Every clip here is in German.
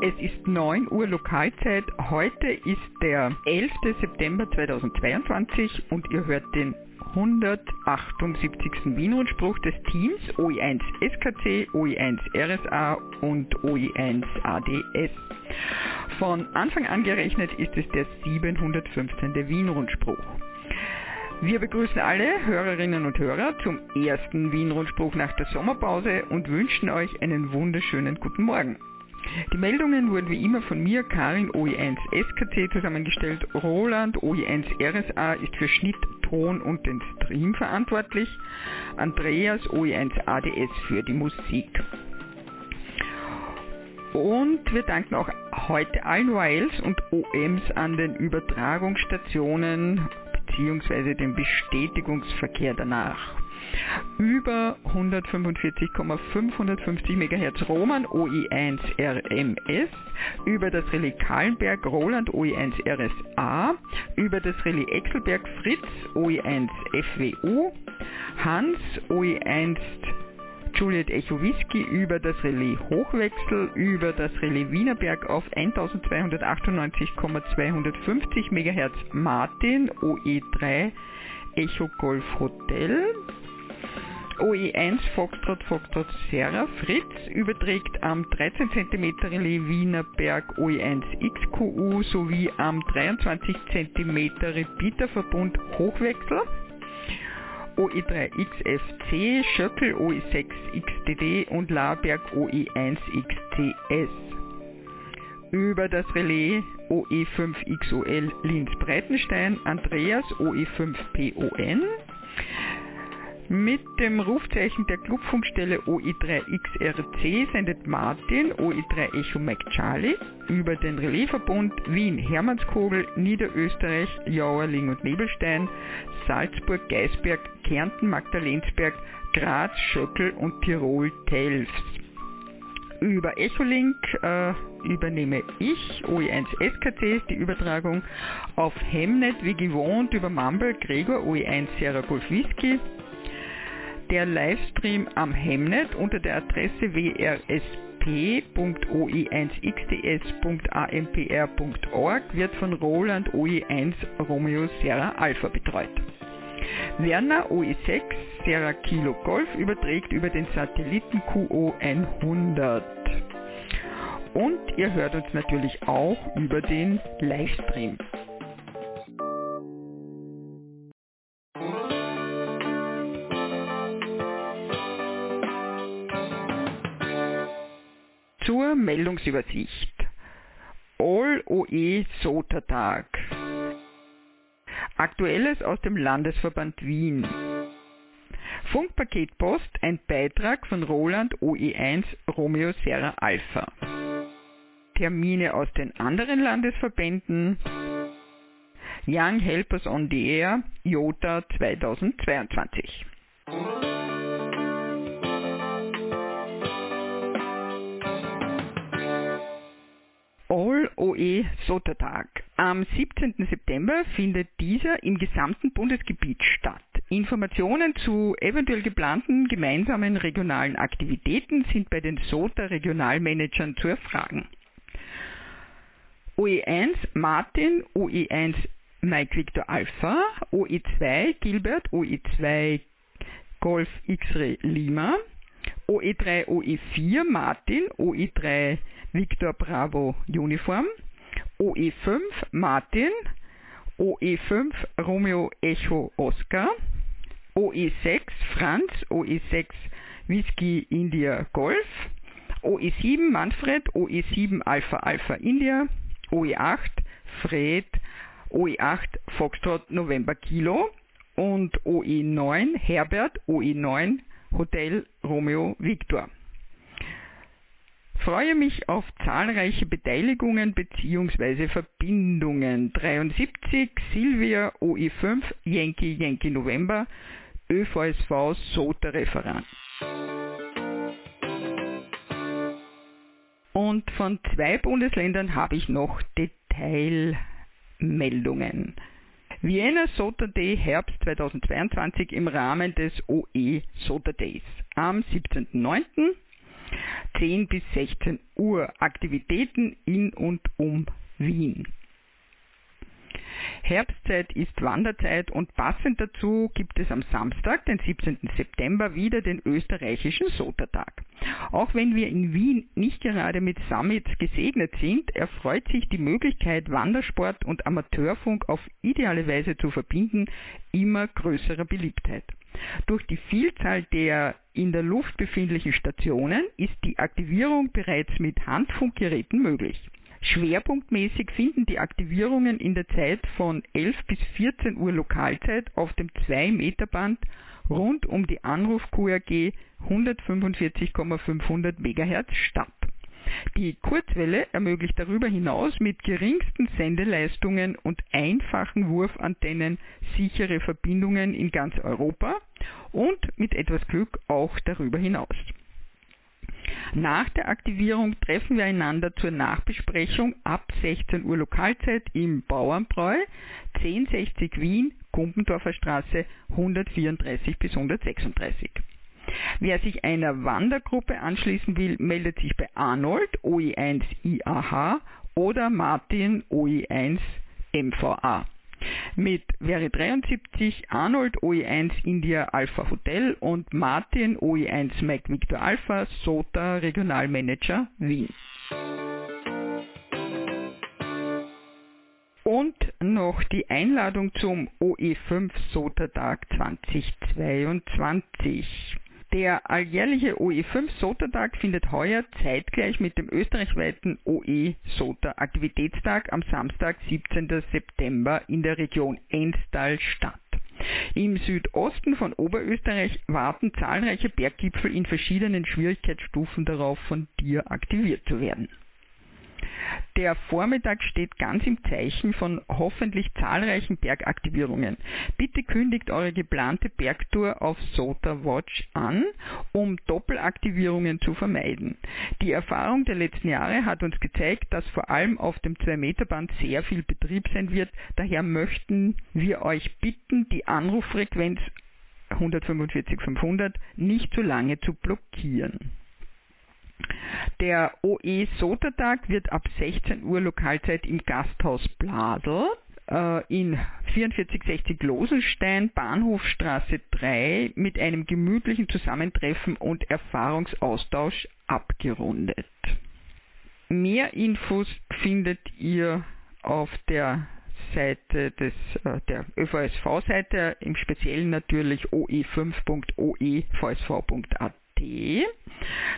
Es ist 9 Uhr Lokalzeit. Heute ist der 11. September 2022 und ihr hört den 178. Wienrundspruch des Teams OE1 SKC, OE1 RSA und OE1 ADS. Von Anfang an gerechnet ist es der 715. Wienrundspruch. Wir begrüßen alle Hörerinnen und Hörer zum ersten Wien-Rundspruch nach der Sommerpause und wünschen euch einen wunderschönen guten Morgen. Die Meldungen wurden wie immer von mir, Karin OE1 SKC zusammengestellt. Roland OE1 RSA ist für Schnitt, Ton und den Stream verantwortlich. Andreas OE1 ADS für die Musik. Und wir danken auch heute allen YLs und OMs an den Übertragungsstationen bzw. dem Bestätigungsverkehr danach. Über 145,550 MHz Roman OI1 RMS, über das Relais Kahlenberg Roland OI1 RSA, über das Relais Exelberg Fritz OI1 FWU, Hans OI1 Juliet Echo Whisky über das Relais Hochwechsel, über das Relais Wienerberg auf 1298,250 MHz Martin OE3 Echo Golf Hotel. OE1 Foxtrot Foxtrot Serra Fritz überträgt am 13 cm Relais Wienerberg OE1 XQU sowie am 23 cm Repeaterverbund Hochwechsel. OE3XFC, Schöckel OE6XDD und Laberg OE1XCS. Über das Relais OE5XOL Linz-Breitenstein, Andreas OE5PON. Mit dem Rufzeichen der Clubfunkstelle OE3XRC sendet Martin OE3 Echo Mac Charlie über den Relaisverbund Wien Hermannskogel, Niederösterreich, Jauerling und Nebelstein, Salzburg, Geisberg, Kärnten, Magdalensberg, Graz, Schöckel und Tirol Telfs. Über Echolink äh, übernehme ich, OE1 SKC, die Übertragung auf Hemnet wie gewohnt über Mumble, Gregor, OE1 Sierra Golf Whisky, der Livestream am Hemnet unter der Adresse wrsp.oe1xds.ampr.org wird von Roland OE1 Romeo Serra Alpha betreut. Werner OE6 Serra Kilo Golf überträgt über den Satelliten QO 100. Und ihr hört uns natürlich auch über den Livestream. Zur Meldungsübersicht. All OE SOTA-Tag. Aktuelles aus dem Landesverband Wien. Funkpaketpost, ein Beitrag von Roland OE1 Romeo Serra Alpha. Termine aus den anderen Landesverbänden. Young Helpers on the Air, IOTA 2022. OE SOTA-Tag. Am 17. September findet dieser im gesamten Bundesgebiet statt. Informationen zu eventuell geplanten gemeinsamen regionalen Aktivitäten sind bei den SOTA-Regionalmanagern zu erfragen. OE1 Martin, OE1 Mike Victor Alpha, OE2 Gilbert, OE2 Golf X-Ray Lima, OE3 OE4 Martin, OE3 Victor Bravo Uniform, OE5 Martin, OE5 Romeo Echo Oscar, OE6 Franz, OE6 Whisky India Golf, OE7 Manfred, OE7 Alpha Alpha India, OE8 Fred, OE8 Foxtrot November Kilo und OE9 Herbert, OE9 Hotel Romeo Victor. Freue mich auf zahlreiche Beteiligungen bzw. Verbindungen. 73 Silvia OE5 Yankee Yankee November ÖVSV SOTA Referat. Und von zwei Bundesländern habe ich noch Detailmeldungen. Vienna SOTA Day Herbst 2022 im Rahmen des OE SOTA Days am 17.09. 10 bis 16 Uhr Aktivitäten in und um Wien. Herbstzeit ist Wanderzeit und passend dazu gibt es am Samstag, den 17. September, wieder den österreichischen Sotertag. Auch wenn wir in Wien nicht gerade mit Summits gesegnet sind, erfreut sich die Möglichkeit, Wandersport und Amateurfunk auf ideale Weise zu verbinden, immer größerer Beliebtheit. Durch die Vielzahl der in der Luft befindlichen Stationen ist die Aktivierung bereits mit Handfunkgeräten möglich. Schwerpunktmäßig finden die Aktivierungen in der Zeit von 11 bis 14 Uhr Lokalzeit auf dem 2-Meter-Band rund um die Anruf-QRG 145,500 MHz statt. Die Kurzwelle ermöglicht darüber hinaus mit geringsten Sendeleistungen und einfachen Wurfantennen sichere Verbindungen in ganz Europa und mit etwas Glück auch darüber hinaus. Nach der Aktivierung treffen wir einander zur Nachbesprechung ab 16 Uhr Lokalzeit im Bauernbräu 1060 Wien, Kumpendorfer Straße 134 bis 136. Wer sich einer Wandergruppe anschließen will, meldet sich bei Arnold OE1 IAH oder Martin OE1 MVA mit Veri 73, Arnold OE1 India Alpha Hotel und Martin OE1 Mike Victor Alpha SOTA Regionalmanager Wien. Und noch die Einladung zum OE5 SOTA Tag 2022. Der alljährliche OE5 SOTA-Tag findet heuer zeitgleich mit dem österreichweiten OE SOTA Aktivitätstag am Samstag, 17. September in der Region Enstal statt. Im Südosten von Oberösterreich warten zahlreiche Berggipfel in verschiedenen Schwierigkeitsstufen darauf, von dir aktiviert zu werden. Der Vormittag steht ganz im Zeichen von hoffentlich zahlreichen Bergaktivierungen. Bitte kündigt eure geplante Bergtour auf Sota Watch an, um Doppelaktivierungen zu vermeiden. Die Erfahrung der letzten Jahre hat uns gezeigt, dass vor allem auf dem 2-Meter-Band sehr viel Betrieb sein wird. Daher möchten wir euch bitten, die Anruffrequenz 145 500 nicht zu lange zu blockieren. Der OE Sotertag wird ab 16 Uhr Lokalzeit im Gasthaus Bladel äh, in 4460 Losenstein, Bahnhofstraße 3 mit einem gemütlichen Zusammentreffen und Erfahrungsaustausch abgerundet. Mehr Infos findet ihr auf der Seite des, äh, der ÖVSV-Seite, im Speziellen natürlich oe5.oevsv.at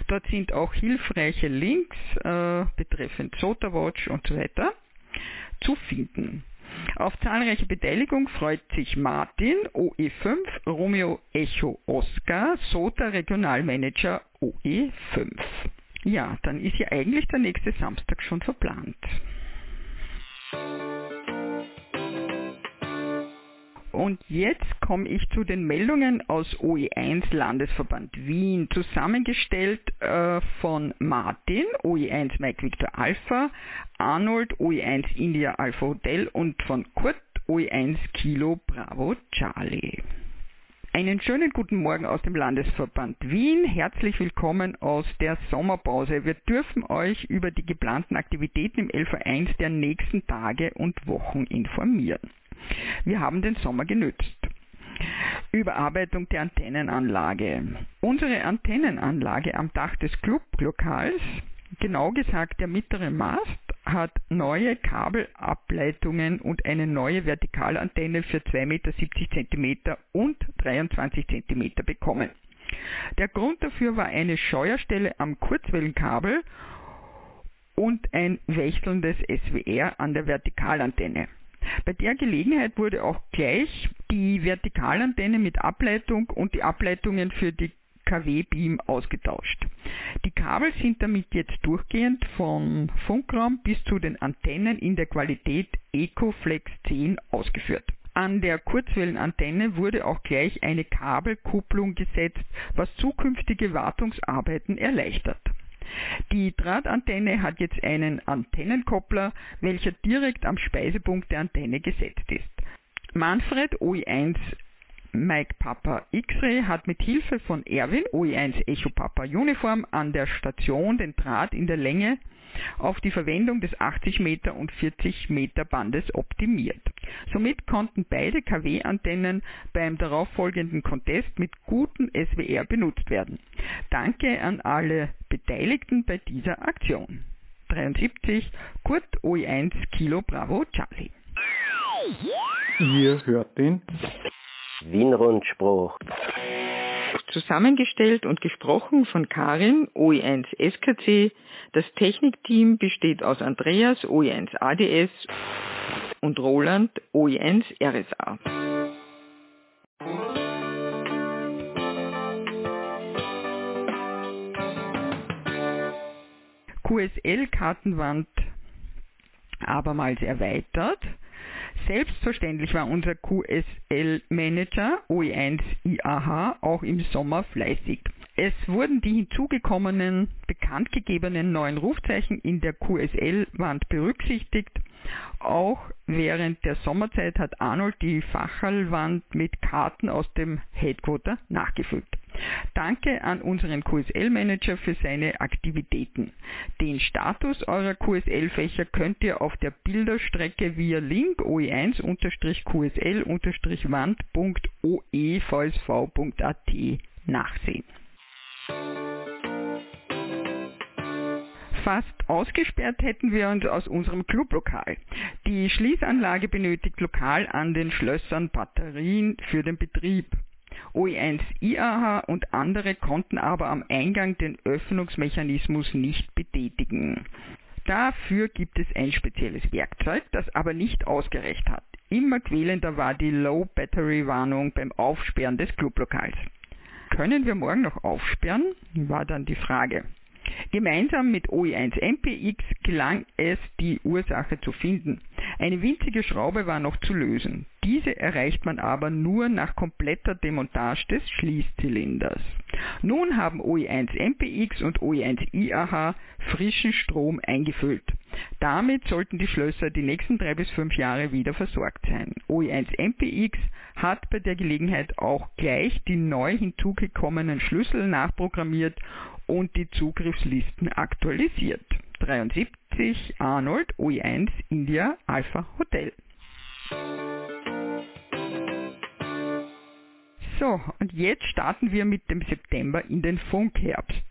Dort sind auch hilfreiche Links äh, betreffend SOTA-Watch und so weiter zu finden. Auf zahlreiche Beteiligung freut sich Martin, OE5, Romeo Echo Oscar, SOTA Regionalmanager OE5. Ja, dann ist ja eigentlich der nächste Samstag schon verplant. Und jetzt komme ich zu den Meldungen aus OE1 Landesverband Wien, zusammengestellt äh, von Martin, OE1 Mike Victor Alpha, Arnold, OE1 India Alpha Hotel und von Kurt, OE1 Kilo Bravo Charlie. Einen schönen guten Morgen aus dem Landesverband Wien. Herzlich willkommen aus der Sommerpause. Wir dürfen euch über die geplanten Aktivitäten im LV1 der nächsten Tage und Wochen informieren. Wir haben den Sommer genützt. Überarbeitung der Antennenanlage. Unsere Antennenanlage am Dach des Clublokals, genau gesagt der mittlere Mast, hat neue Kabelableitungen und eine neue Vertikalantenne für 2,70 Meter cm und 23 cm bekommen. Der Grund dafür war eine Scheuerstelle am Kurzwellenkabel und ein wechselndes SWR an der Vertikalantenne. Bei der Gelegenheit wurde auch gleich die Vertikalantenne mit Ableitung und die Ableitungen für die KW-Beam ausgetauscht. Die Kabel sind damit jetzt durchgehend vom Funkraum bis zu den Antennen in der Qualität EcoFlex 10 ausgeführt. An der Kurzwellenantenne wurde auch gleich eine Kabelkupplung gesetzt, was zukünftige Wartungsarbeiten erleichtert. Die Drahtantenne hat jetzt einen Antennenkoppler, welcher direkt am Speisepunkt der Antenne gesetzt ist. Manfred OE1 Mike Papa X-Ray hat mit Hilfe von Erwin OE1 Echo Papa Uniform an der Station den Draht in der Länge auf die Verwendung des 80 Meter und 40 Meter Bandes optimiert. Somit konnten beide KW-Antennen beim darauffolgenden Contest mit gutem SWR benutzt werden. Danke an alle Beteiligten bei dieser Aktion. 73 Kurt OE1 Kilo Bravo Charlie. Ihr hört den Wien-Rundspruch. Zusammengestellt und gesprochen von Karin, OE1 SKC. Das Technikteam besteht aus Andreas, OE1 ADS und Roland, OE1 RSA. QSL-Kartenwand abermals erweitert. Selbstverständlich war unser QSL-Manager OE1 IAH auch im Sommer fleißig. Es wurden die hinzugekommenen, bekanntgegebenen neuen Rufzeichen in der QSL-Wand berücksichtigt. Auch während der Sommerzeit hat Arnold die Fachallwand mit Karten aus dem Headquarter nachgefüllt. Danke an unseren QSL-Manager für seine Aktivitäten. Den Status eurer QSL-Fächer könnt ihr auf der Bilderstrecke via Link oe1-qsl-wand.oevsv.at nachsehen. Fast ausgesperrt hätten wir uns aus unserem Clublokal. Die Schließanlage benötigt lokal an den Schlössern Batterien für den Betrieb. OE1 IAH und andere konnten aber am Eingang den Öffnungsmechanismus nicht betätigen. Dafür gibt es ein spezielles Werkzeug, das aber nicht ausgereicht hat. Immer quälender war die Low Battery Warnung beim Aufsperren des Clublokals. Können wir morgen noch aufsperren? war dann die Frage. Gemeinsam mit OE1 MPX gelang es, die Ursache zu finden. Eine winzige Schraube war noch zu lösen. Diese erreicht man aber nur nach kompletter Demontage des Schließzylinders. Nun haben OE1 MPX und OE1 IAH frischen Strom eingefüllt. Damit sollten die Schlösser die nächsten drei bis fünf Jahre wieder versorgt sein. OE1 MPX hat bei der Gelegenheit auch gleich die neu hinzugekommenen Schlüssel nachprogrammiert und die Zugriffslisten aktualisiert. 73 Arnold OE1 India Alpha Hotel. So, und jetzt starten wir mit dem September in den Funkherbst.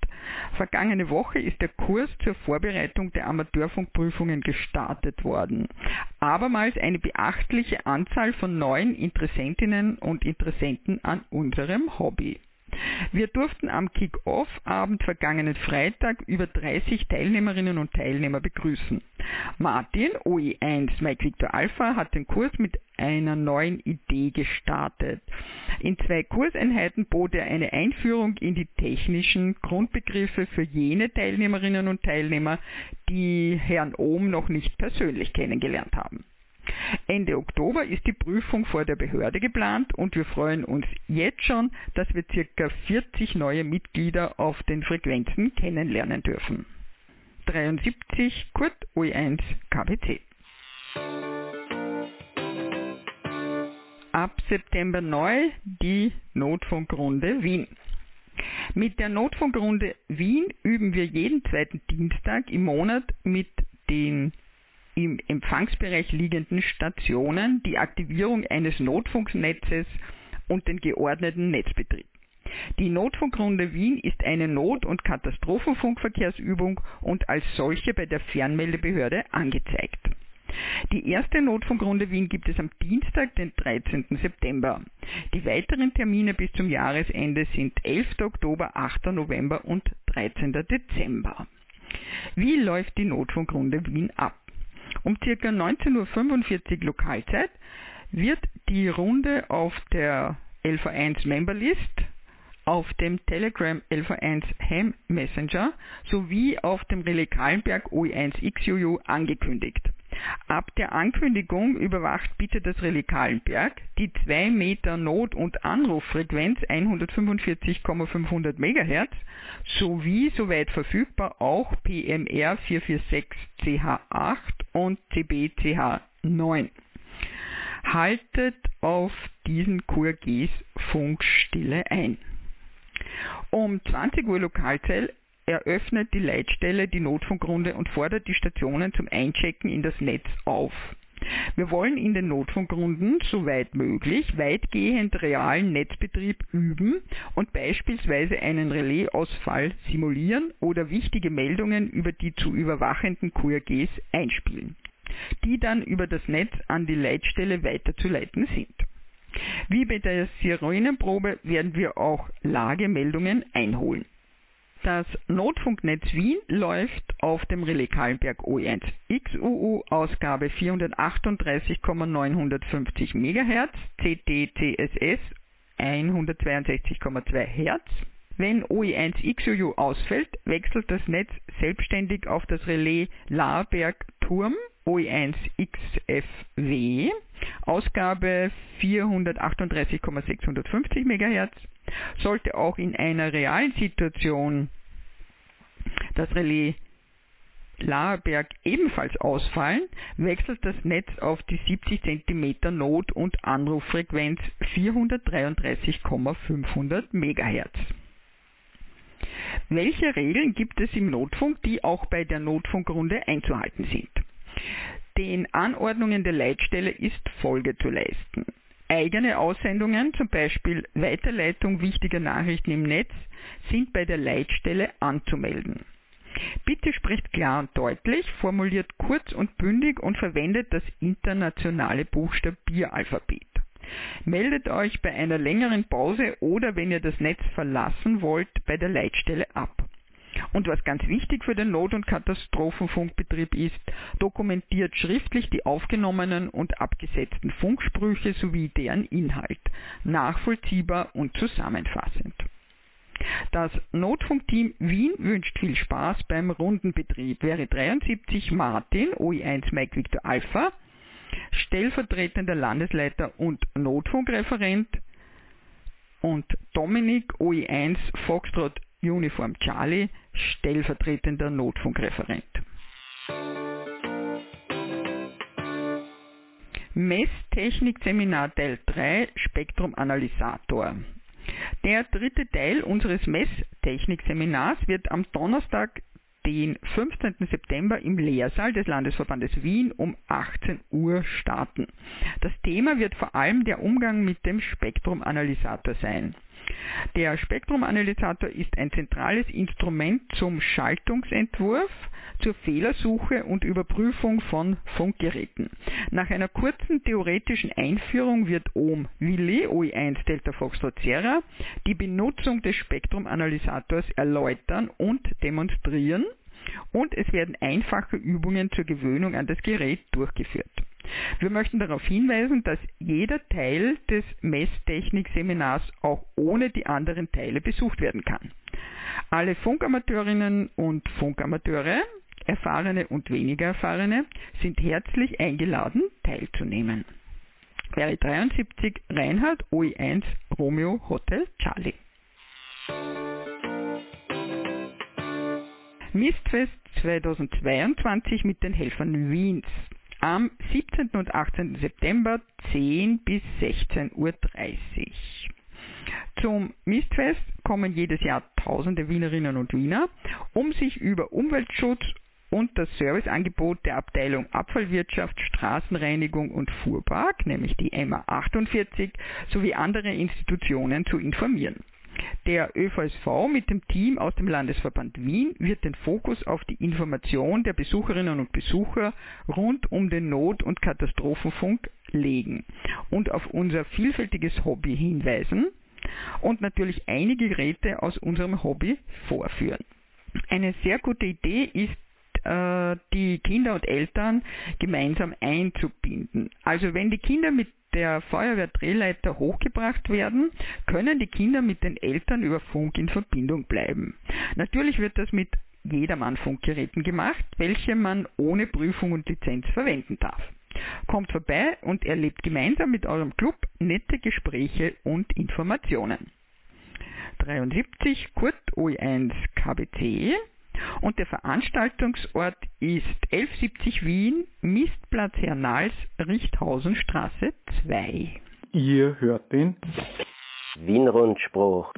Vergangene Woche ist der Kurs zur Vorbereitung der Amateurfunkprüfungen gestartet worden. Abermals eine beachtliche Anzahl von neuen Interessentinnen und Interessenten an unserem Hobby. Wir durften am Kick-Off-Abend vergangenen Freitag über 30 Teilnehmerinnen und Teilnehmer begrüßen. Martin, OE1 Mike Victor Alpha, hat den Kurs mit einer neuen Idee gestartet. In zwei Kurseinheiten bot er eine Einführung in die technischen Grundbegriffe für jene Teilnehmerinnen und Teilnehmer, die Herrn Ohm noch nicht persönlich kennengelernt haben. Ende Oktober ist die Prüfung vor der Behörde geplant und wir freuen uns jetzt schon, dass wir ca. 40 neue Mitglieder auf den Frequenzen kennenlernen dürfen. 73 Kurt OE1 KBC. Ab September neu die Notfunkrunde Wien. Mit der Notfunkrunde Wien üben wir jeden zweiten Dienstag im Monat mit den im Empfangsbereich liegenden Stationen die Aktivierung eines Notfunknetzes und den geordneten Netzbetrieb. Die Notfunkrunde Wien ist eine Not- und Katastrophenfunkverkehrsübung und als solche bei der Fernmeldebehörde angezeigt. Die erste Notfunkrunde Wien gibt es am Dienstag, den 13. September. Die weiteren Termine bis zum Jahresende sind 11. Oktober, 8. November und 13. Dezember. Wie läuft die Notfunkrunde Wien ab? Um ca. 19.45 Uhr Lokalzeit wird die Runde auf der LV1 Memberlist, auf dem Telegram LV1 Ham Messenger sowie auf dem Relais Kahlenberg OE1 XUU angekündigt. Ab der Ankündigung überwacht bitte das Relais Kahlenberg die 2 Meter Not- und Anruffrequenz 145,500 MHz sowie soweit verfügbar auch PMR 446 CH8 und CBCH9. haltet auf diesen QRGs Funkstille ein. Um 20 Uhr Lokalzeit eröffnet die Leitstelle die Notfunkrunde und fordert die Stationen zum Einchecken in das Netz auf. Wir wollen in den Notfunkrunden, soweit möglich, weitgehend realen Netzbetrieb üben und beispielsweise einen Relaisausfall simulieren oder wichtige Meldungen über die zu überwachenden QRGs einspielen, die dann über das Netz an die Leitstelle weiterzuleiten sind. Wie bei der Sirenenprobe werden wir auch Lagemeldungen einholen. Das Notfunknetz Wien läuft auf dem Relais Kahlenberg OE1 XUU Ausgabe 438,950 MHz, CT-CSS 162,2 Hz. Wenn OE1 XUU ausfällt, wechselt das Netz selbstständig auf das Relais Lahrberg Turm OE1 XFW, Ausgabe 438,650 MHz sollte auch in einer realen Situation das Relais Laherberg ebenfalls ausfallen, wechselt das Netz auf die 70 cm Not- und Anruffrequenz 433,500 MHz. Welche Regeln gibt es im Notfunk, die auch bei der Notfunkrunde einzuhalten sind? Den Anordnungen der Leitstelle ist Folge zu leisten eigene Aussendungen, zum Beispiel Weiterleitung wichtiger Nachrichten im Netz, sind bei der Leitstelle anzumelden. Bitte spricht klar und deutlich, formuliert kurz und bündig und verwendet das internationale Buchstabieralphabet. Meldet euch bei einer längeren Pause oder wenn ihr das Netz verlassen wollt, bei der Leitstelle ab. Und was ganz wichtig für den Not- und Katastrophenfunkbetrieb ist, dokumentiert schriftlich die aufgenommenen und abgesetzten Funksprüche sowie deren Inhalt, nachvollziehbar und zusammenfassend. Das Notfunkteam Wien wünscht viel Spaß beim Rundenbetrieb. Wäre 73 Martin, OI1 Mike Victor Alpha, stellvertretender Landesleiter und Notfunkreferent und Dominik OI1 Foxtrot Uniform Charlie, stellvertretender Notfunkreferent. Messtechnik-Seminar Teil 3 Spektrumanalysator. Der dritte Teil unseres Messtechnik-Seminars wird am Donnerstag, den 15. September im Lehrsaal des Landesverbandes Wien um 18 Uhr starten. Das Thema wird vor allem der Umgang mit dem Spektrumanalysator sein. Der Spektrumanalysator ist ein zentrales Instrument zum Schaltungsentwurf, zur Fehlersuche und Überprüfung von Funkgeräten. Nach einer kurzen theoretischen Einführung wird OM Willi OI1 Delta Foxtrot Sierra die Benutzung des Spektrumanalysators erläutern und demonstrieren und es werden einfache Übungen zur Gewöhnung an das Gerät durchgeführt. Wir möchten darauf hinweisen, dass jeder Teil des Messtechnik-Seminars auch ohne die anderen Teile besucht werden kann. Alle Funkamateurinnen und Funkamateure, erfahrene und weniger erfahrene, sind herzlich eingeladen, teilzunehmen. Wäre 73 Reinhard OI1 Romeo Hotel Charlie. Mistfest 2022 mit den Helfern Wiens am 17. und 18. September 10 bis 16.30 Uhr. Zum Mistfest kommen jedes Jahr tausende Wienerinnen und Wiener, um sich über Umweltschutz und das Serviceangebot der Abteilung Abfallwirtschaft, Straßenreinigung und Fuhrpark, nämlich die MA 48, sowie andere Institutionen zu informieren. Der ÖVSV mit dem Team aus dem Landesverband Wien wird den Fokus auf die Information der Besucherinnen und Besucher rund um den Not- und Katastrophenfunk legen und auf unser vielfältiges Hobby hinweisen und natürlich einige Geräte aus unserem Hobby vorführen. Eine sehr gute Idee ist äh, die Kinder und Eltern gemeinsam einzubinden. Also wenn die Kinder mit der Feuerwehrdrehleiter hochgebracht werden, können die Kinder mit den Eltern über Funk in Verbindung bleiben. Natürlich wird das mit jedermann Funkgeräten gemacht, welche man ohne Prüfung und Lizenz verwenden darf. Kommt vorbei und erlebt gemeinsam mit eurem Club nette Gespräche und Informationen. 73 Kurt OE1 KBC und der Veranstaltungsort ist 1170 Wien, Mistplatz Hernals, Richthausenstraße 2. Ihr hört den Wien-Rundspruch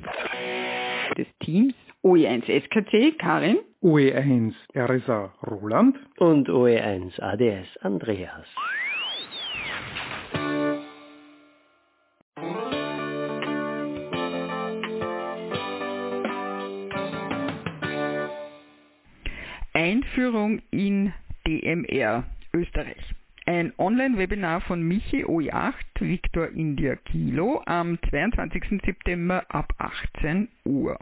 des Teams OE1 SKC Karin, OE1 RSA Roland und OE1 ADS Andreas. Einführung in DMR Österreich. Ein Online-Webinar von Michi OE8 Victor India Kilo am 22. September ab 18 Uhr.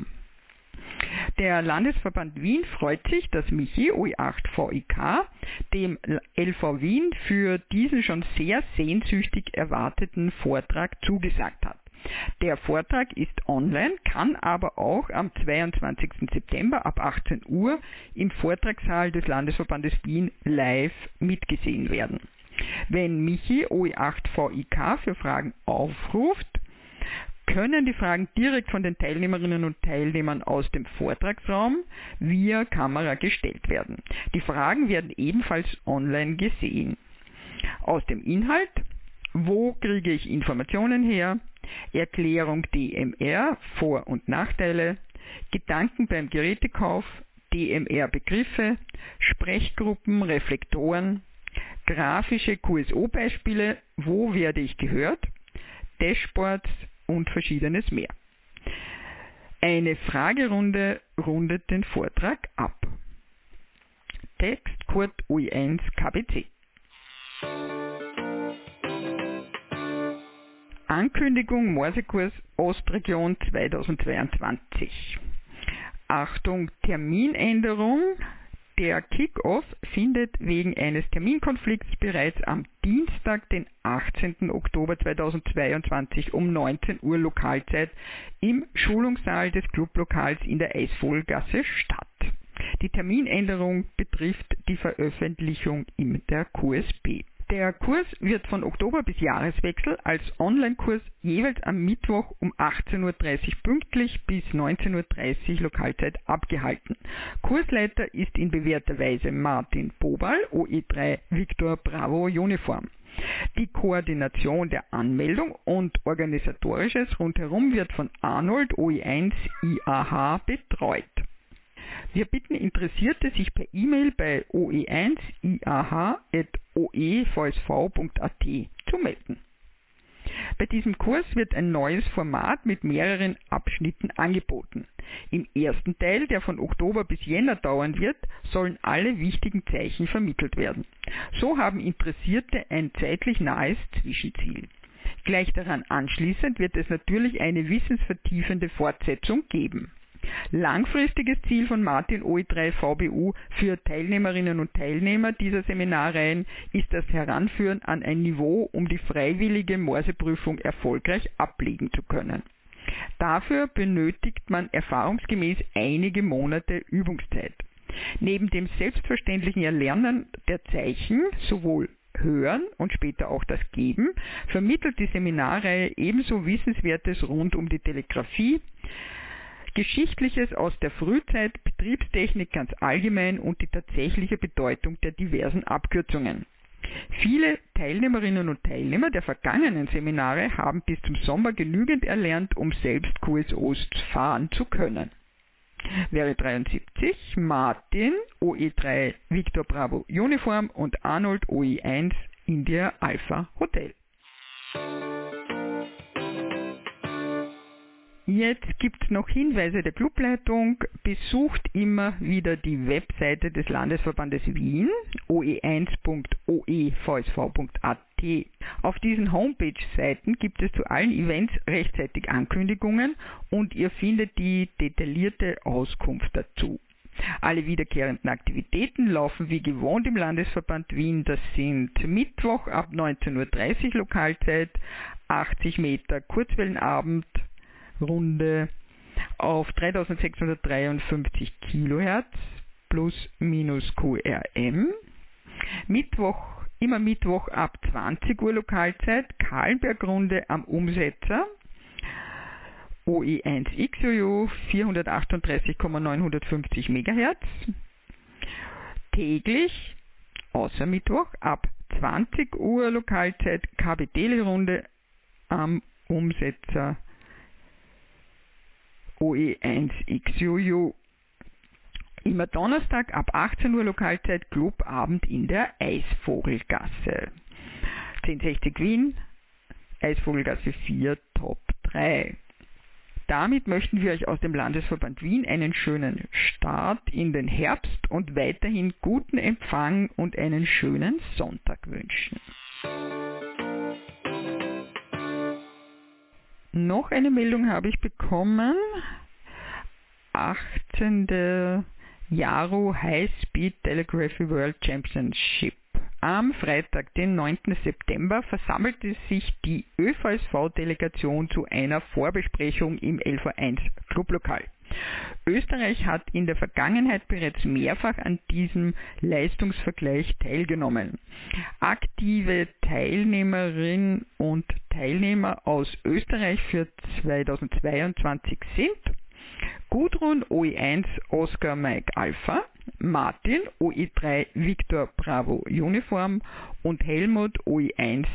Der Landesverband Wien freut sich, dass Michi OE8 VIK dem LV Wien für diesen schon sehr sehnsüchtig erwarteten Vortrag zugesagt hat. Der Vortrag ist online, kann aber auch am 22. September ab 18 Uhr im Vortragssaal des Landesverbandes Wien live mitgesehen werden. Wenn Michi OE8VIK für Fragen aufruft, können die Fragen direkt von den Teilnehmerinnen und Teilnehmern aus dem Vortragsraum via Kamera gestellt werden. Die Fragen werden ebenfalls online gesehen. Aus dem Inhalt, wo kriege ich Informationen her, Erklärung DMR, Vor- und Nachteile, Gedanken beim Gerätekauf, DMR-Begriffe, Sprechgruppen, Reflektoren, grafische QSO-Beispiele, wo werde ich gehört, Dashboards und verschiedenes mehr. Eine Fragerunde rundet den Vortrag ab. Text Kurt UI1 KBC. Ankündigung Morsekurs Ostregion 2022. Achtung, Terminänderung. Der Kickoff findet wegen eines Terminkonflikts bereits am Dienstag, den 18. Oktober 2022 um 19 Uhr Lokalzeit im Schulungssaal des Clublokals in der Eisvogelgasse statt. Die Terminänderung betrifft die Veröffentlichung in der QSB. Der Kurs wird von Oktober bis Jahreswechsel als Online-Kurs jeweils am Mittwoch um 18.30 Uhr pünktlich bis 19.30 Uhr Lokalzeit abgehalten. Kursleiter ist in bewährter Weise Martin Bobal, OE3 Victor Bravo Uniform. Die Koordination der Anmeldung und organisatorisches rundherum wird von Arnold OE1 IAH betreut. Wir bitten Interessierte, sich per E-Mail bei oe1iah.oevsv.at zu melden. Bei diesem Kurs wird ein neues Format mit mehreren Abschnitten angeboten. Im ersten Teil, der von Oktober bis Jänner dauern wird, sollen alle wichtigen Zeichen vermittelt werden. So haben Interessierte ein zeitlich nahes Zwischenziel. Gleich daran anschließend wird es natürlich eine wissensvertiefende Fortsetzung geben. Langfristiges Ziel von Martin OE3 VBU für Teilnehmerinnen und Teilnehmer dieser Seminarreihen ist das Heranführen an ein Niveau, um die freiwillige Morseprüfung erfolgreich ablegen zu können. Dafür benötigt man erfahrungsgemäß einige Monate Übungszeit. Neben dem selbstverständlichen Erlernen der Zeichen, sowohl Hören und später auch das Geben, vermittelt die Seminarreihe ebenso Wissenswertes rund um die Telegrafie, Geschichtliches aus der Frühzeit, Betriebstechnik ganz allgemein und die tatsächliche Bedeutung der diversen Abkürzungen. Viele Teilnehmerinnen und Teilnehmer der vergangenen Seminare haben bis zum Sommer genügend erlernt, um selbst QSOs fahren zu können. Wäre 73, Martin OE3 Victor Bravo Uniform und Arnold OE1 India Alpha Hotel. Jetzt gibt es noch Hinweise der Clubleitung. Besucht immer wieder die Webseite des Landesverbandes Wien, oe1.oevsv.at. Auf diesen Homepage-Seiten gibt es zu allen Events rechtzeitig Ankündigungen und ihr findet die detaillierte Auskunft dazu. Alle wiederkehrenden Aktivitäten laufen wie gewohnt im Landesverband Wien. Das sind Mittwoch ab 19.30 Uhr Lokalzeit, 80 Meter Kurzwellenabend, Runde auf 3653 Kilohertz plus minus QRM. Mittwoch, immer Mittwoch ab 20 Uhr Lokalzeit, Kahlenberg-Runde am Umsetzer OE1XUU 438,950 MHz. Täglich, außer Mittwoch, ab 20 Uhr Lokalzeit KBT-Runde am Umsetzer OE1XUU. Immer Donnerstag ab 18 Uhr Lokalzeit Clubabend in der Eisvogelgasse. 1060 Wien, Eisvogelgasse 4, Top 3. Damit möchten wir euch aus dem Landesverband Wien einen schönen Start in den Herbst und weiterhin guten Empfang und einen schönen Sonntag wünschen. Noch eine Meldung habe ich bekommen. 18. Jaro High Speed Telegraphy World Championship. Am Freitag, den 9. September, versammelte sich die ÖVSV-Delegation zu einer Vorbesprechung im LV1 Clublokal. Österreich hat in der Vergangenheit bereits mehrfach an diesem Leistungsvergleich teilgenommen. Aktive Teilnehmerinnen und Teilnehmer aus Österreich für 2022 sind Gudrun OE1 Oscar Mike Alpha, Martin OE3 Victor Bravo Uniform und Helmut OE1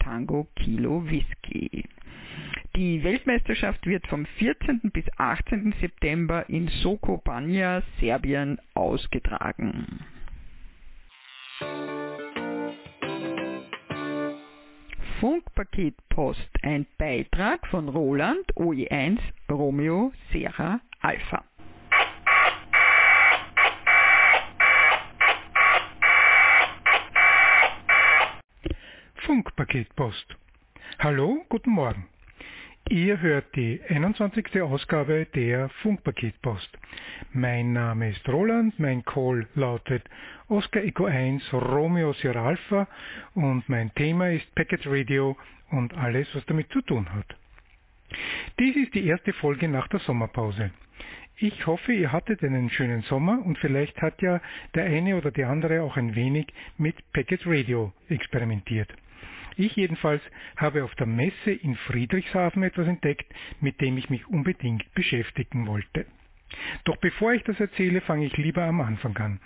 Tango Kilo Whisky. Die Weltmeisterschaft wird vom 14. bis 18. September in Soko Banja, Serbien ausgetragen. Funkpaket Post, ein Beitrag von Roland OE1 Romeo Serra Alpha. Funkpaketpost. Hallo, guten Morgen. Ihr hört die 21. Ausgabe der Funkpaketpost. Mein Name ist Roland, mein Call lautet Oscar Echo 1 Romeo Sierra Alpha und mein Thema ist Packet Radio und alles, was damit zu tun hat. Dies ist die erste Folge nach der Sommerpause. Ich hoffe, ihr hattet einen schönen Sommer und vielleicht hat ja der eine oder die andere auch ein wenig mit Packet Radio experimentiert. Ich jedenfalls habe auf der Messe in Friedrichshafen etwas entdeckt, mit dem ich mich unbedingt beschäftigen wollte. Doch bevor ich das erzähle, fange ich lieber am Anfang an.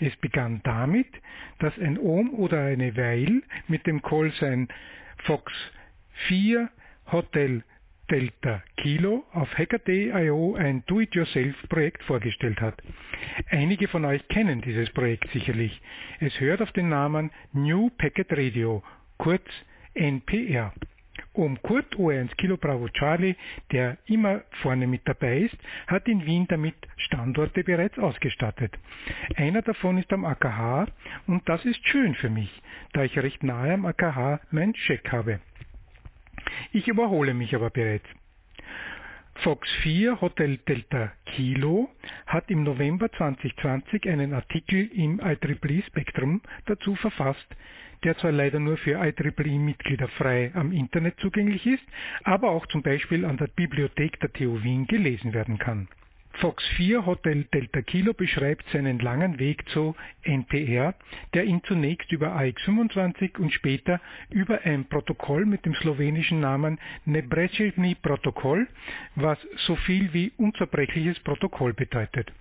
Es begann damit, dass ein Ohm oder eine Weil mit dem Call sein Fox 4 Hotel Delta Kilo auf Hacker.io ein Do-it-yourself-Projekt vorgestellt hat. Einige von euch kennen dieses Projekt sicherlich. Es hört auf den Namen New Packet Radio kurz NPR. Um Kurt O1 Kilo Bravo Charlie, der immer vorne mit dabei ist, hat in Wien damit Standorte bereits ausgestattet. Einer davon ist am AKH und das ist schön für mich, da ich recht nahe am AKH mein Check habe. Ich überhole mich aber bereits. Fox 4 Hotel Delta Kilo hat im November 2020 einen Artikel im IEEE Spektrum dazu verfasst, der zwar leider nur für IEEE-Mitglieder frei am Internet zugänglich ist, aber auch zum Beispiel an der Bibliothek der TU Wien gelesen werden kann. Fox 4 Hotel Delta Kilo beschreibt seinen langen Weg zu NPR, der ihn zunächst über AX25 und später über ein Protokoll mit dem slowenischen Namen Nebrecevni Protokoll, was so viel wie unzerbrechliches Protokoll bedeutet,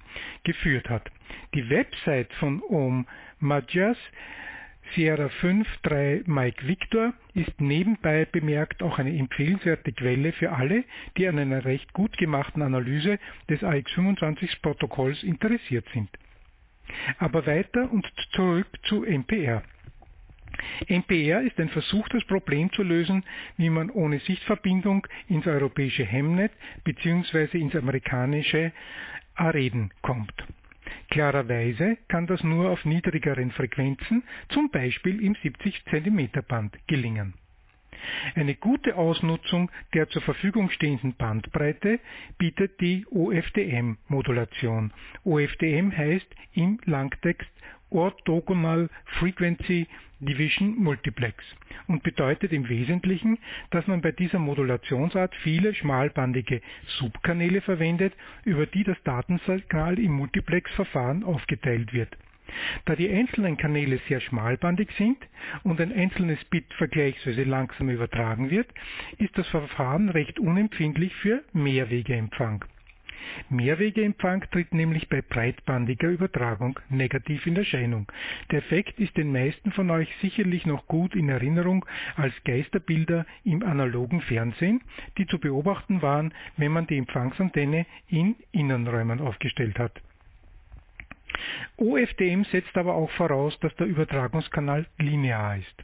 geführt hat. Die Website von Om Madjas Sierra 5-3 Mike Victor ist nebenbei bemerkt auch eine empfehlenswerte Quelle für alle, die an einer recht gut gemachten Analyse des AX25-Protokolls interessiert sind. Aber weiter und zurück zu MPR. MPR ist ein Versuch, das Problem zu lösen, wie man ohne Sichtverbindung ins europäische Hemnet bzw. ins amerikanische AREDEN kommt. Klarerweise kann das nur auf niedrigeren Frequenzen, zum Beispiel im 70 cm Band, gelingen. Eine gute Ausnutzung der zur Verfügung stehenden Bandbreite bietet die OFDM-Modulation. OFDM heißt im Langtext Orthogonal Frequency Division Multiplex und bedeutet im Wesentlichen, dass man bei dieser Modulationsart viele schmalbandige Subkanäle verwendet, über die das Datensignal im Multiplex-Verfahren aufgeteilt wird. Da die einzelnen Kanäle sehr schmalbandig sind und ein einzelnes Bit vergleichsweise langsam übertragen wird, ist das Verfahren recht unempfindlich für Mehrwegeempfang. Mehrwegeempfang tritt nämlich bei breitbandiger Übertragung negativ in Erscheinung. Der Effekt ist den meisten von euch sicherlich noch gut in Erinnerung als Geisterbilder im analogen Fernsehen, die zu beobachten waren, wenn man die Empfangsantenne in Innenräumen aufgestellt hat. OFDM setzt aber auch voraus, dass der Übertragungskanal linear ist.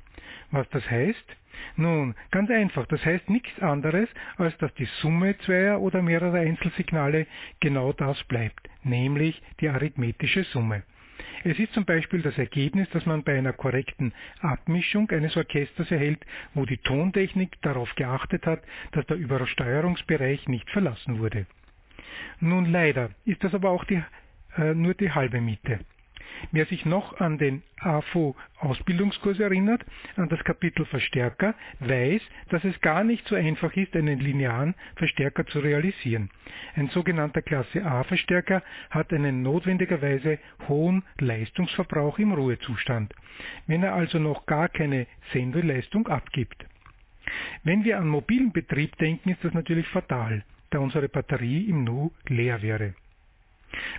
Was das heißt? Nun, ganz einfach, das heißt nichts anderes, als dass die Summe zweier oder mehrerer Einzelsignale genau das bleibt, nämlich die arithmetische Summe. Es ist zum Beispiel das Ergebnis, das man bei einer korrekten Abmischung eines Orchesters erhält, wo die Tontechnik darauf geachtet hat, dass der Übersteuerungsbereich nicht verlassen wurde. Nun leider ist das aber auch die, äh, nur die halbe Miete. Wer sich noch an den AFO-Ausbildungskurs erinnert, an das Kapitel Verstärker, weiß, dass es gar nicht so einfach ist, einen linearen Verstärker zu realisieren. Ein sogenannter Klasse A-Verstärker hat einen notwendigerweise hohen Leistungsverbrauch im Ruhezustand, wenn er also noch gar keine Sendeleistung abgibt. Wenn wir an mobilen Betrieb denken, ist das natürlich fatal, da unsere Batterie im Nu leer wäre.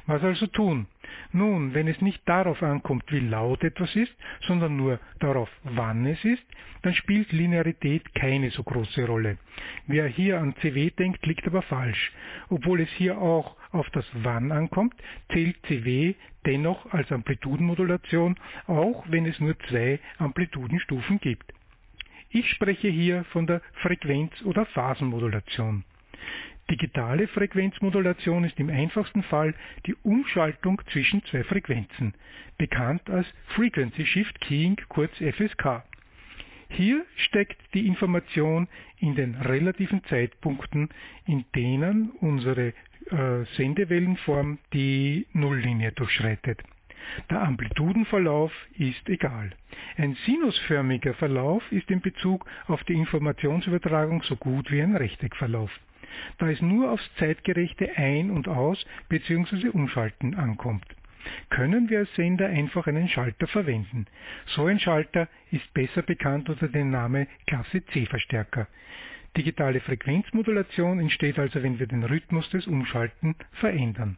Was also tun? Nun, wenn es nicht darauf ankommt, wie laut etwas ist, sondern nur darauf, wann es ist, dann spielt Linearität keine so große Rolle. Wer hier an CW denkt, liegt aber falsch. Obwohl es hier auch auf das Wann ankommt, zählt CW dennoch als Amplitudenmodulation, auch wenn es nur zwei Amplitudenstufen gibt. Ich spreche hier von der Frequenz- oder Phasenmodulation. Digitale Frequenzmodulation ist im einfachsten Fall die Umschaltung zwischen zwei Frequenzen, bekannt als Frequency Shift Keying, kurz FSK. Hier steckt die Information in den relativen Zeitpunkten, in denen unsere äh, Sendewellenform die Nulllinie durchschreitet. Der Amplitudenverlauf ist egal. Ein sinusförmiger Verlauf ist in Bezug auf die Informationsübertragung so gut wie ein Rechteckverlauf da es nur aufs zeitgerechte Ein- und Aus- bzw. Umschalten ankommt. Können wir als Sender einfach einen Schalter verwenden. So ein Schalter ist besser bekannt unter dem Namen Klasse C-Verstärker. Digitale Frequenzmodulation entsteht also, wenn wir den Rhythmus des Umschalten verändern.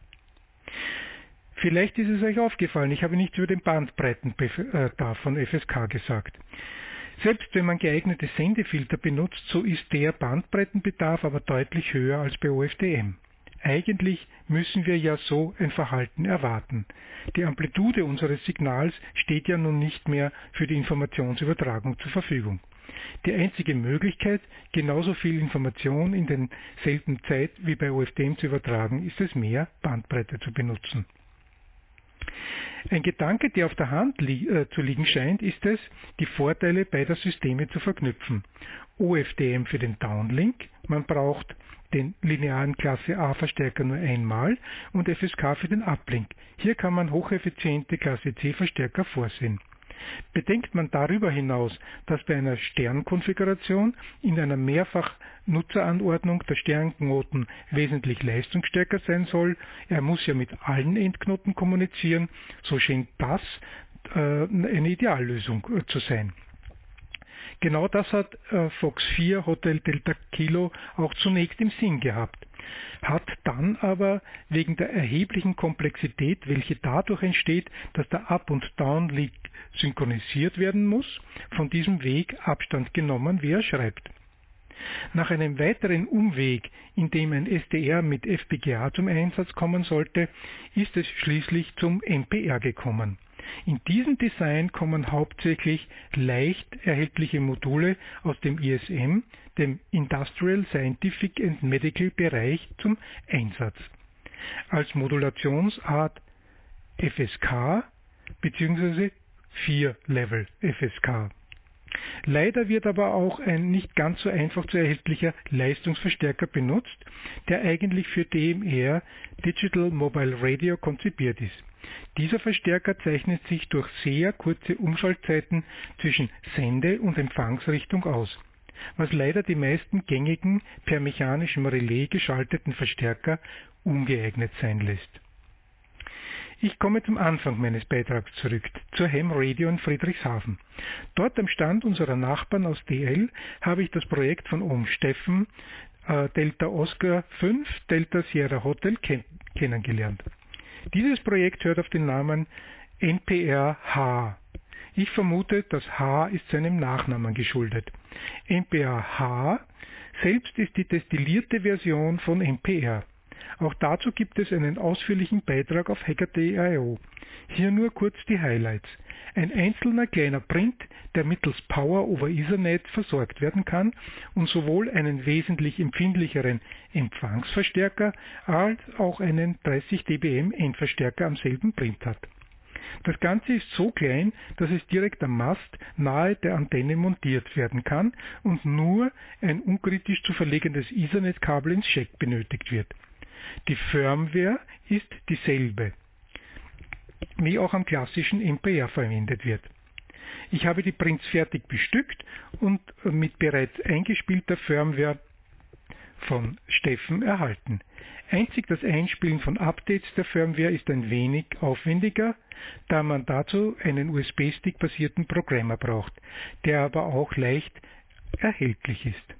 Vielleicht ist es euch aufgefallen, ich habe nichts über den Bandbreitenbedarf von FSK gesagt. Selbst wenn man geeignete Sendefilter benutzt, so ist der Bandbreitenbedarf aber deutlich höher als bei OFDM. Eigentlich müssen wir ja so ein Verhalten erwarten. Die Amplitude unseres Signals steht ja nun nicht mehr für die Informationsübertragung zur Verfügung. Die einzige Möglichkeit, genauso viel Information in derselben Zeit wie bei OFDM zu übertragen, ist es mehr Bandbreite zu benutzen. Ein Gedanke, der auf der Hand li äh, zu liegen scheint, ist es, die Vorteile beider Systeme zu verknüpfen. OFDM für den Downlink, man braucht den linearen Klasse A Verstärker nur einmal und FSK für den Uplink. Hier kann man hocheffiziente Klasse C Verstärker vorsehen. Bedenkt man darüber hinaus, dass bei einer Sternkonfiguration in einer Mehrfachnutzeranordnung der Sternknoten wesentlich leistungsstärker sein soll, er muss ja mit allen Endknoten kommunizieren, so scheint das äh, eine Ideallösung äh, zu sein. Genau das hat äh, Fox 4 Hotel Delta Kilo auch zunächst im Sinn gehabt, hat dann aber wegen der erheblichen Komplexität, welche dadurch entsteht, dass der Up- und Downlink synchronisiert werden muss, von diesem Weg Abstand genommen, wie er schreibt. Nach einem weiteren Umweg, in dem ein SDR mit FPGA zum Einsatz kommen sollte, ist es schließlich zum MPR gekommen. In diesem Design kommen hauptsächlich leicht erhältliche Module aus dem ISM, dem Industrial Scientific and Medical Bereich, zum Einsatz. Als Modulationsart FSK bzw. 4-Level FSK. Leider wird aber auch ein nicht ganz so einfach zu erhältlicher Leistungsverstärker benutzt, der eigentlich für DMR Digital Mobile Radio konzipiert ist. Dieser Verstärker zeichnet sich durch sehr kurze Umschaltzeiten zwischen Sende- und Empfangsrichtung aus, was leider die meisten gängigen per mechanischem Relais geschalteten Verstärker ungeeignet sein lässt. Ich komme zum Anfang meines Beitrags zurück, zur Hem Radio in Friedrichshafen. Dort am Stand unserer Nachbarn aus DL habe ich das Projekt von Ohm Steffen äh, Delta Oscar 5 Delta Sierra Hotel ken kennengelernt. Dieses Projekt hört auf den Namen NPR-H. Ich vermute, das H ist seinem Nachnamen geschuldet. NPR-H selbst ist die destillierte Version von NPR. Auch dazu gibt es einen ausführlichen Beitrag auf hacker.io. Hier nur kurz die Highlights. Ein einzelner kleiner Print, der mittels Power over Ethernet versorgt werden kann und sowohl einen wesentlich empfindlicheren Empfangsverstärker als auch einen 30 dBm Endverstärker am selben Print hat. Das Ganze ist so klein, dass es direkt am Mast nahe der Antenne montiert werden kann und nur ein unkritisch zu verlegendes Ethernet-Kabel ins Scheck benötigt wird. Die Firmware ist dieselbe, wie auch am klassischen MPR verwendet wird. Ich habe die Prints fertig bestückt und mit bereits eingespielter Firmware von Steffen erhalten. Einzig das Einspielen von Updates der Firmware ist ein wenig aufwendiger, da man dazu einen USB-Stick basierten Programmer braucht, der aber auch leicht erhältlich ist.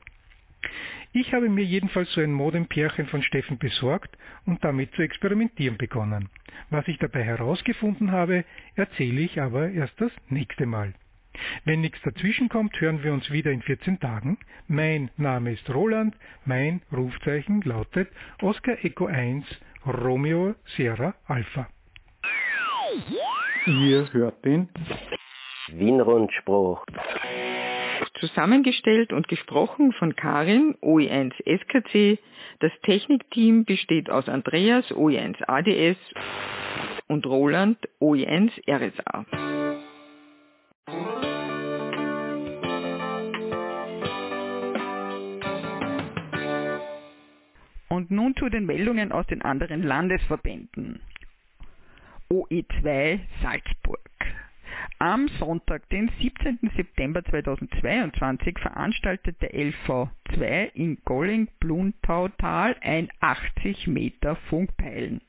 Ich habe mir jedenfalls so ein Modempärchen von Steffen besorgt und damit zu experimentieren begonnen. Was ich dabei herausgefunden habe, erzähle ich aber erst das nächste Mal. Wenn nichts dazwischen kommt, hören wir uns wieder in 14 Tagen. Mein Name ist Roland, mein Rufzeichen lautet Oscar Echo 1 Romeo Sierra Alpha. Ihr hört den Wienrundspruch. Zusammengestellt und gesprochen von Karin, OE1 SKC. Das Technikteam besteht aus Andreas, OE1 ADS und Roland, OE1 RSA. Und nun zu den Meldungen aus den anderen Landesverbänden. OE2 Salzburg. Am Sonntag, den 17. September 2022, veranstaltet der LV2 in Golling-Bluntautal ein 80 Meter Funkpeilen.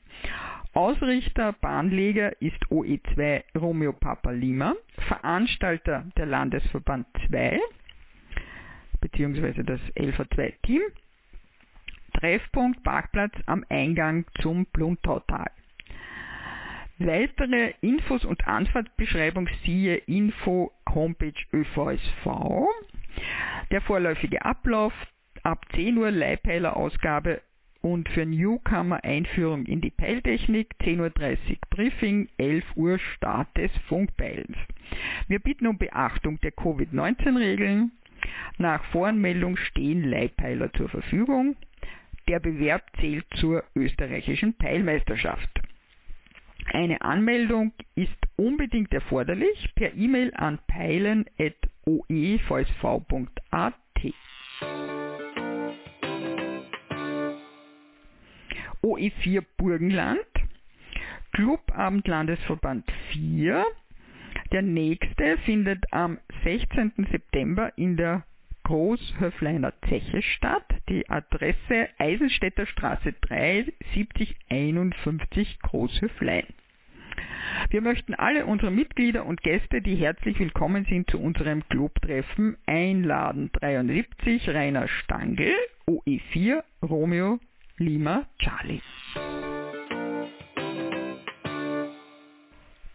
Ausrichter, Bahnleger ist OE2 Romeo Papa Lima, Veranstalter der Landesverband 2 bzw. das LV2 Team, Treffpunkt Parkplatz am Eingang zum Bluntautal. Weitere Infos und Anfahrtbeschreibung siehe Info Homepage ÖVSV. Der vorläufige Ablauf ab 10 Uhr Leihpeiler-Ausgabe und für Newcomer Einführung in die Peiltechnik, 10.30 Uhr Briefing, 11 Uhr Start des Funkpeilens. Wir bitten um Beachtung der Covid-19-Regeln. Nach Voranmeldung stehen Leihpeiler zur Verfügung. Der Bewerb zählt zur österreichischen Peilmeisterschaft. Eine Anmeldung ist unbedingt erforderlich per E-Mail an peilen.oevsv.at. OE4 Burgenland, Clubabend Landesverband 4. Der nächste findet am 16. September in der Großhöfleiner Zeche statt. Die Adresse Eisenstädter Straße 3, 7051 Großhöflein. Wir möchten alle unsere Mitglieder und Gäste, die herzlich willkommen sind, zu unserem Clubtreffen einladen. 73 Rainer Stangl, OE4 Romeo Lima Charlie.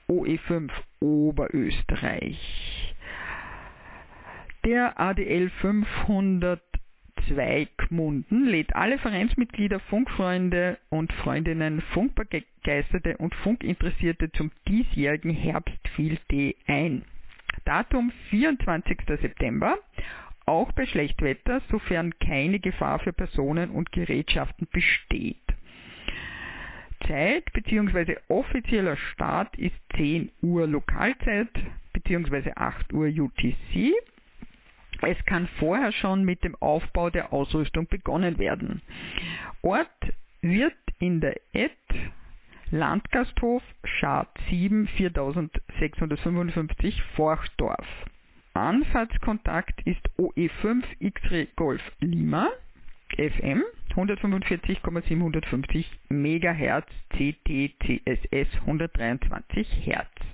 OE5 Oberösterreich. Der ADL 502 Gmunden lädt alle Vereinsmitglieder, Funkfreunde und Freundinnen, Funkbegeisterte und Funkinteressierte zum diesjährigen Herbstfield D ein. Datum 24. September, auch bei Schlechtwetter, sofern keine Gefahr für Personen und Gerätschaften besteht. Zeit bzw. offizieller Start ist 10 Uhr Lokalzeit bzw. 8 Uhr UTC es kann vorher schon mit dem Aufbau der Ausrüstung begonnen werden. Ort wird in der Ed Landgasthof Schad 7 4655 Forchdorf. Anfahrtskontakt ist OE5 X-Ray Golf Lima. FM 145,750 MHz CTCSS 123 Hertz.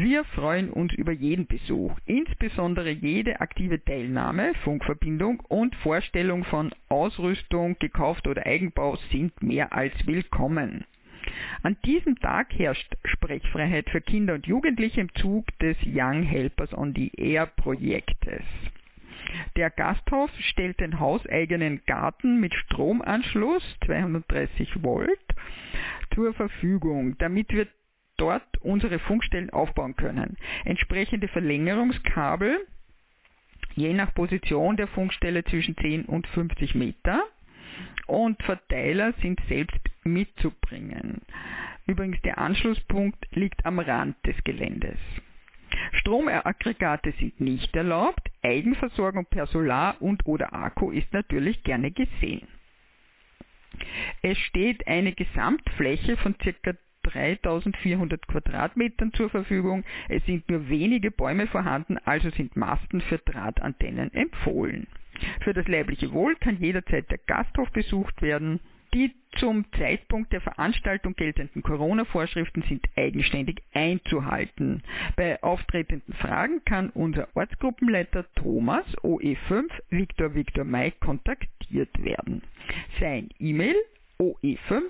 Wir freuen uns über jeden Besuch, insbesondere jede aktive Teilnahme, Funkverbindung und Vorstellung von Ausrüstung, gekauft oder Eigenbau sind mehr als willkommen. An diesem Tag herrscht Sprechfreiheit für Kinder und Jugendliche im Zug des Young Helpers on the Air Projektes. Der Gasthof stellt den hauseigenen Garten mit Stromanschluss 230 Volt zur Verfügung, damit wir dort unsere Funkstellen aufbauen können. Entsprechende Verlängerungskabel je nach Position der Funkstelle zwischen 10 und 50 Meter und Verteiler sind selbst mitzubringen. Übrigens, der Anschlusspunkt liegt am Rand des Geländes. Stromaggregate sind nicht erlaubt, Eigenversorgung per Solar und oder Akku ist natürlich gerne gesehen. Es steht eine Gesamtfläche von ca. 3400 Quadratmetern zur Verfügung. Es sind nur wenige Bäume vorhanden, also sind Masten für Drahtantennen empfohlen. Für das leibliche Wohl kann jederzeit der Gasthof besucht werden. Die zum Zeitpunkt der Veranstaltung geltenden Corona-Vorschriften sind eigenständig einzuhalten. Bei auftretenden Fragen kann unser Ortsgruppenleiter Thomas OE5 Victor Victor Mai kontaktiert werden. Sein E-Mail oe5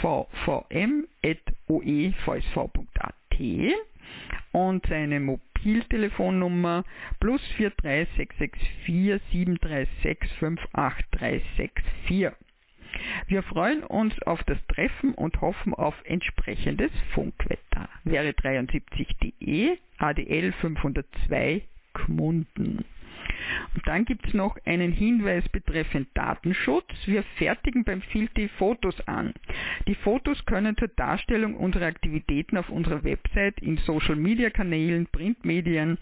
vvm.oevsv.at und seine Mobiltelefonnummer plus 4366473658364. Wir freuen uns auf das Treffen und hoffen auf entsprechendes Funkwetter. Wäre 73.de ADL 502 Gmunden. Und dann gibt es noch einen Hinweis betreffend Datenschutz. Wir fertigen beim Filti Fotos an. Die Fotos können zur Darstellung unserer Aktivitäten auf unserer Website, in Social Media Kanälen, Printmedien,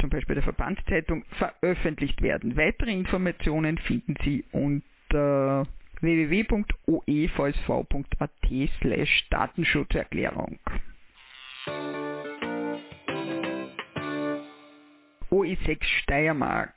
zum Beispiel der Verbandszeitung, veröffentlicht werden. Weitere Informationen finden Sie unter www.oevsv.at slash Datenschutzerklärung. OE6 Steiermark.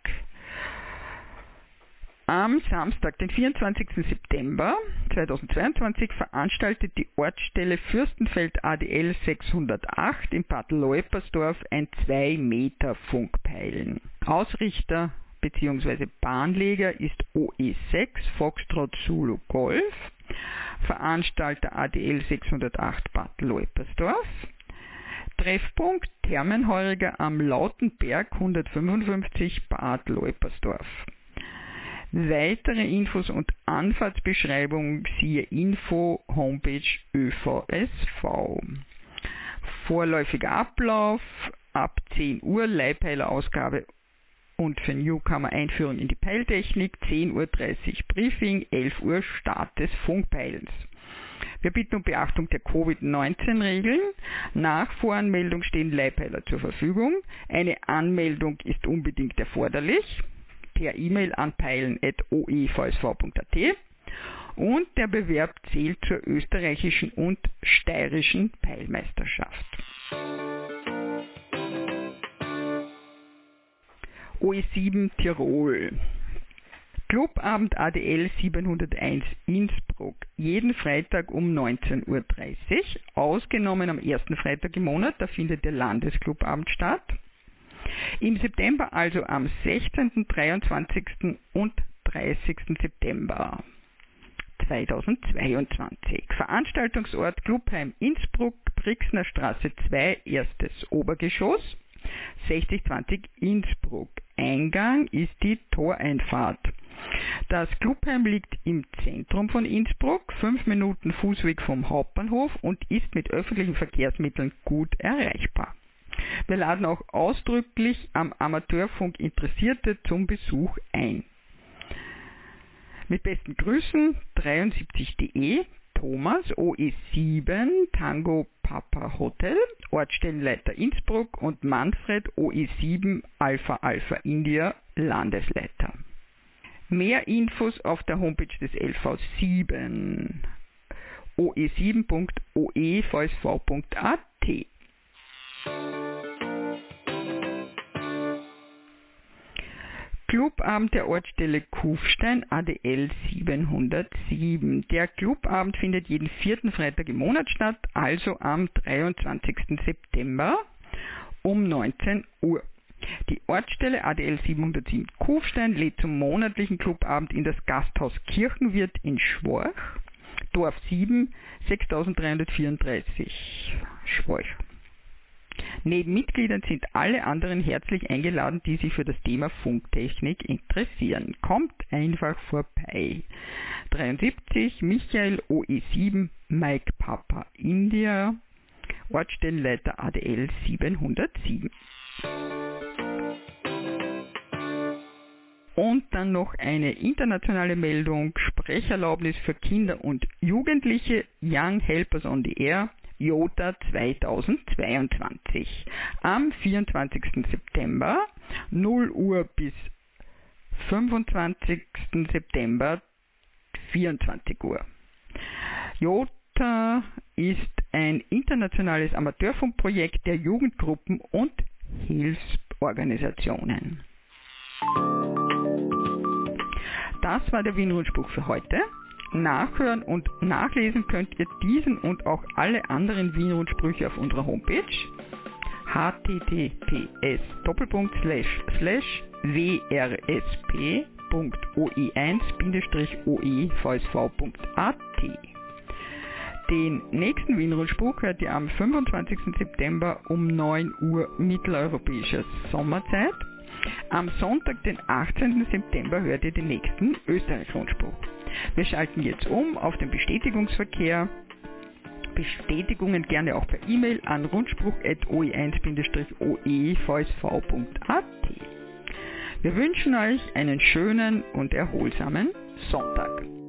Am Samstag, den 24. September 2022, veranstaltet die Ortsstelle Fürstenfeld ADL 608 in Bad Leupersdorf ein 2 Meter Funkpeilen. Ausrichter bzw. Bahnleger ist OE6 Foxtrot Zulu Golf, Veranstalter ADL 608 Bad Leupersdorf. Treffpunkt Thermenheuriger am Lautenberg 155 Bad Leupersdorf. Weitere Infos und Anfahrtsbeschreibung siehe Info Homepage ÖVSV. Vorläufiger Ablauf ab 10 Uhr Leihpeilerausgabe und für Newcomer Einführung in die Peiltechnik, 10.30 Uhr Briefing, 11 Uhr Start des Funkpeilens. Wir bitten um Beachtung der Covid-19-Regeln. Nach Voranmeldung stehen Leihpeiler zur Verfügung. Eine Anmeldung ist unbedingt erforderlich per E-Mail an peilen.oevsv.at und der Bewerb zählt zur österreichischen und steirischen Peilmeisterschaft. OE7 Tirol Clubabend ADL 701 Innsbruck. Jeden Freitag um 19.30 Uhr. Ausgenommen am ersten Freitag im Monat, da findet der Landesclubabend statt. Im September also am 16., 23. und 30. September 2022. Veranstaltungsort Clubheim Innsbruck, Brixner Straße 2, erstes Obergeschoss. 6020 Innsbruck. Eingang ist die Toreinfahrt. Das Clubheim liegt im Zentrum von Innsbruck, fünf Minuten Fußweg vom Hauptbahnhof und ist mit öffentlichen Verkehrsmitteln gut erreichbar. Wir laden auch ausdrücklich am Amateurfunk Interessierte zum Besuch ein. Mit besten Grüßen 73.de Thomas OE7 Tango Papa Hotel, Ortsstellenleiter Innsbruck und Manfred OE7 Alpha Alpha India Landesleiter. Mehr Infos auf der Homepage des LV7 oe7.oevsv.at Clubabend der Ortsstelle Kufstein ADL 707. Der Clubabend findet jeden vierten Freitag im Monat statt, also am 23. September um 19 Uhr. Die Ortsstelle ADL 707 Kufstein lädt zum monatlichen Clubabend in das Gasthaus Kirchenwirt in Schworch, Dorf 7, 6334 Schworch. Neben Mitgliedern sind alle anderen herzlich eingeladen, die sich für das Thema Funktechnik interessieren. Kommt einfach vorbei. 73 Michael OE7 Mike Papa India Ortsstellenleiter ADL 707. dann noch eine internationale Meldung, Sprecherlaubnis für Kinder und Jugendliche, Young Helpers on the Air, IOTA 2022. Am 24. September 0 Uhr bis 25. September 24 Uhr. IOTA ist ein internationales Amateurfunkprojekt der Jugendgruppen und Hilfsorganisationen. Das war der Wien-Rundspruch für heute. Nachhören und nachlesen könnt ihr diesen und auch alle anderen Wien-Rundsprüche auf unserer Homepage https wrsp.oe1-oevsv.at den nächsten Wien-Rundspruch hört ihr am 25. September um 9 Uhr mitteleuropäischer Sommerzeit. Am Sonntag, den 18. September, hört ihr den nächsten Österreich-Rundspruch. Wir schalten jetzt um auf den Bestätigungsverkehr. Bestätigungen gerne auch per E-Mail an rundspruch.oe1-oevsv.at. Wir wünschen euch einen schönen und erholsamen Sonntag.